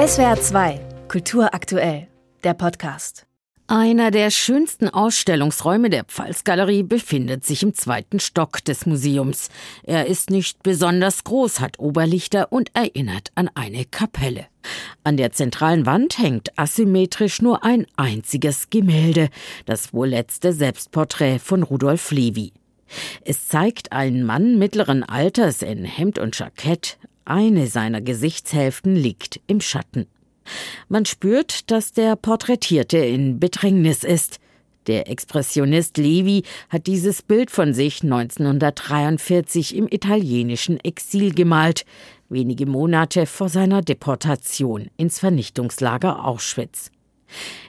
SWR 2, Kultur aktuell, der Podcast. Einer der schönsten Ausstellungsräume der Pfalzgalerie befindet sich im zweiten Stock des Museums. Er ist nicht besonders groß, hat Oberlichter und erinnert an eine Kapelle. An der zentralen Wand hängt asymmetrisch nur ein einziges Gemälde, das wohl letzte Selbstporträt von Rudolf Levi. Es zeigt einen Mann mittleren Alters in Hemd und Jackett. Eine seiner Gesichtshälften liegt im Schatten. Man spürt, dass der Porträtierte in Bedrängnis ist. Der Expressionist Levi hat dieses Bild von sich 1943 im italienischen Exil gemalt, wenige Monate vor seiner Deportation ins Vernichtungslager Auschwitz.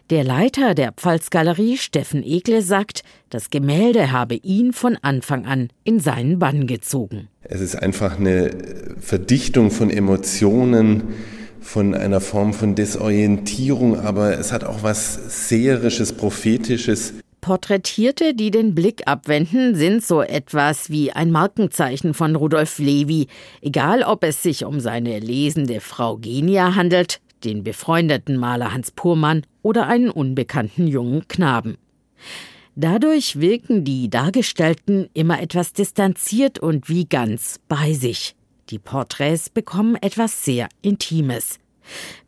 Der Leiter der Pfalzgalerie, Steffen Ekle, sagt, das Gemälde habe ihn von Anfang an in seinen Bann gezogen. Es ist einfach eine Verdichtung von Emotionen, von einer Form von Desorientierung, aber es hat auch was Seherisches, Prophetisches. Porträtierte, die den Blick abwenden, sind so etwas wie ein Markenzeichen von Rudolf Levi, egal ob es sich um seine lesende Frau Genia handelt, den befreundeten Maler Hans Purmann oder einen unbekannten jungen Knaben. Dadurch wirken die Dargestellten immer etwas distanziert und wie ganz bei sich. Die Porträts bekommen etwas sehr Intimes.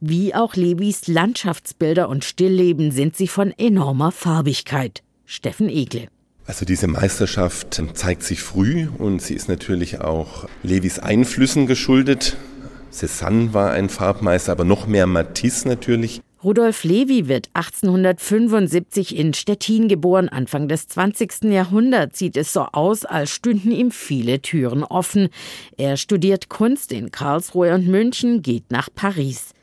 Wie auch Levis Landschaftsbilder und Stillleben sind sie von enormer Farbigkeit. Steffen Egle. Also diese Meisterschaft zeigt sich früh und sie ist natürlich auch Levis Einflüssen geschuldet. Cézanne war ein Farbmeister, aber noch mehr Matisse natürlich. Rudolf Levi wird 1875 in Stettin geboren. Anfang des 20. Jahrhunderts sieht es so aus, als stünden ihm viele Türen offen. Er studiert Kunst in Karlsruhe und München, geht nach Paris.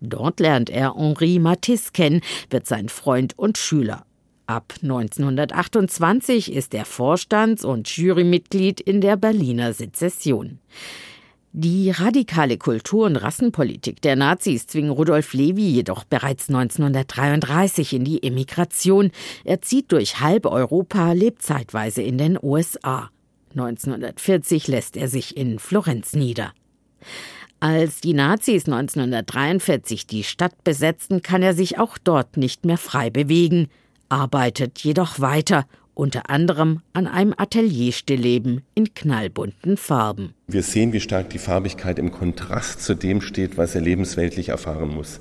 Dort lernt er Henri Matisse kennen, wird sein Freund und Schüler. Ab 1928 ist er Vorstands- und Jurymitglied in der Berliner Sezession. Die radikale Kultur- und Rassenpolitik der Nazis zwingen Rudolf Levi jedoch bereits 1933 in die Emigration. Er zieht durch halb Europa, lebt zeitweise in den USA. 1940 lässt er sich in Florenz nieder. Als die Nazis 1943 die Stadt besetzten, kann er sich auch dort nicht mehr frei bewegen, arbeitet jedoch weiter unter anderem an einem Atelierstillleben in knallbunten Farben. Wir sehen, wie stark die Farbigkeit im Kontrast zu dem steht, was er lebensweltlich erfahren muss.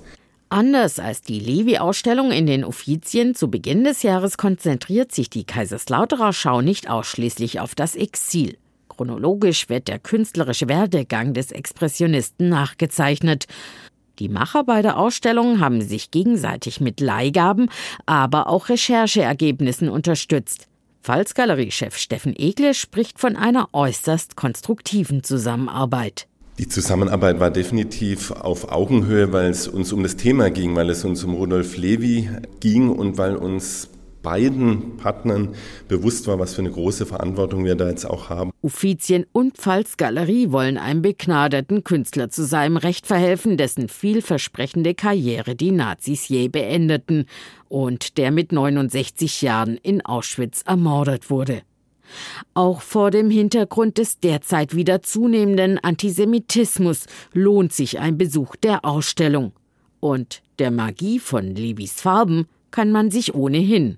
Anders als die Levi-Ausstellung in den Uffizien zu Beginn des Jahres konzentriert sich die Kaiserslauterer Schau nicht ausschließlich auf das Exil. Chronologisch wird der künstlerische Werdegang des Expressionisten nachgezeichnet. Die Macher beider Ausstellungen haben sich gegenseitig mit Leihgaben, aber auch Rechercheergebnissen unterstützt. Pfalzgaleriechef Steffen Egle spricht von einer äußerst konstruktiven Zusammenarbeit. Die Zusammenarbeit war definitiv auf Augenhöhe, weil es uns um das Thema ging, weil es uns um Rudolf Levi ging und weil uns beiden Partnern bewusst war, was für eine große Verantwortung wir da jetzt auch haben. Uffizien und Pfalzgalerie wollen einem begnadeten Künstler zu seinem Recht verhelfen, dessen vielversprechende Karriere die Nazis je beendeten und der mit 69 Jahren in Auschwitz ermordet wurde. Auch vor dem Hintergrund des derzeit wieder zunehmenden Antisemitismus lohnt sich ein Besuch der Ausstellung. Und der Magie von Levis Farben kann man sich ohnehin